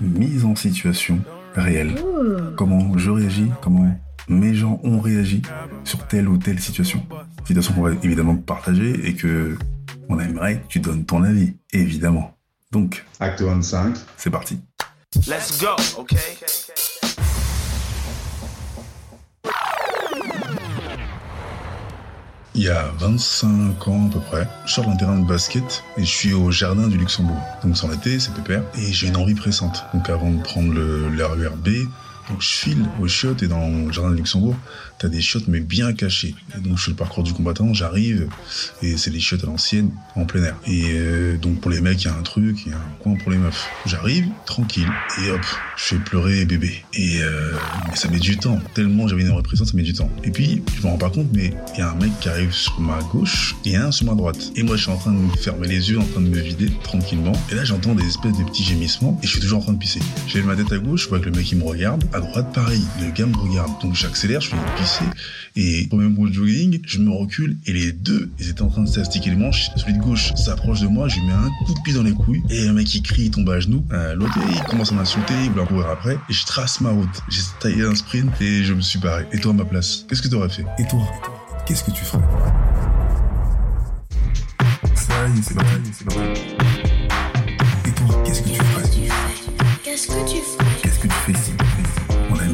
Mise en situation réelle. Comment je réagis, comment mes gens ont réagi sur telle ou telle situation. Situation qu'on va évidemment partager et que on aimerait que tu donnes ton avis, évidemment. Donc, Acte 25. c'est parti. Let's go, okay? Il y a 25 ans à peu près, je sors d'un terrain de basket et je suis au jardin du Luxembourg. Donc c'est en été, c'est pépère, et j'ai une envie pressante. Donc avant de prendre le, donc je file aux chiottes et dans le jardin de Luxembourg, t'as des chiottes mais bien cachées. Donc je fais le parcours du combattant, j'arrive et c'est des chiottes à l'ancienne en plein air. Et euh, donc pour les mecs, il y a un truc, il y a un coin pour les meufs. J'arrive tranquille et hop, je fais pleurer bébé. Et euh, mais ça met du temps, tellement j'avais une pressante, ça met du temps. Et puis je me rends pas compte, mais il y a un mec qui arrive sur ma gauche et un sur ma droite. Et moi je suis en train de me fermer les yeux, en train de me vider tranquillement. Et là j'entends des espèces de petits gémissements et je suis toujours en train de pisser. J'ai ma tête à gauche, je vois que le mec il me regarde. À droite pareil, le gars me regarde. Donc j'accélère, je fais pisser. Et au même de jogging, je me recule et les deux, ils étaient en train de s'astiquer les manches. Celui de gauche s'approche de moi, je lui mets un coup de pied dans les couilles et un mec il crie, il tombe à genoux. Euh, L'autre il commence à m'insulter, il voulait en courir après et je trace ma route. J'ai taillé un sprint et je me suis barré. Et toi à ma place, qu'est-ce que t'aurais fait? Et toi, qu'est-ce que tu ferais? C'est c'est.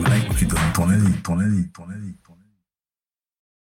Que tu donnes ton avis, ton avis, ton avis. Ton avis.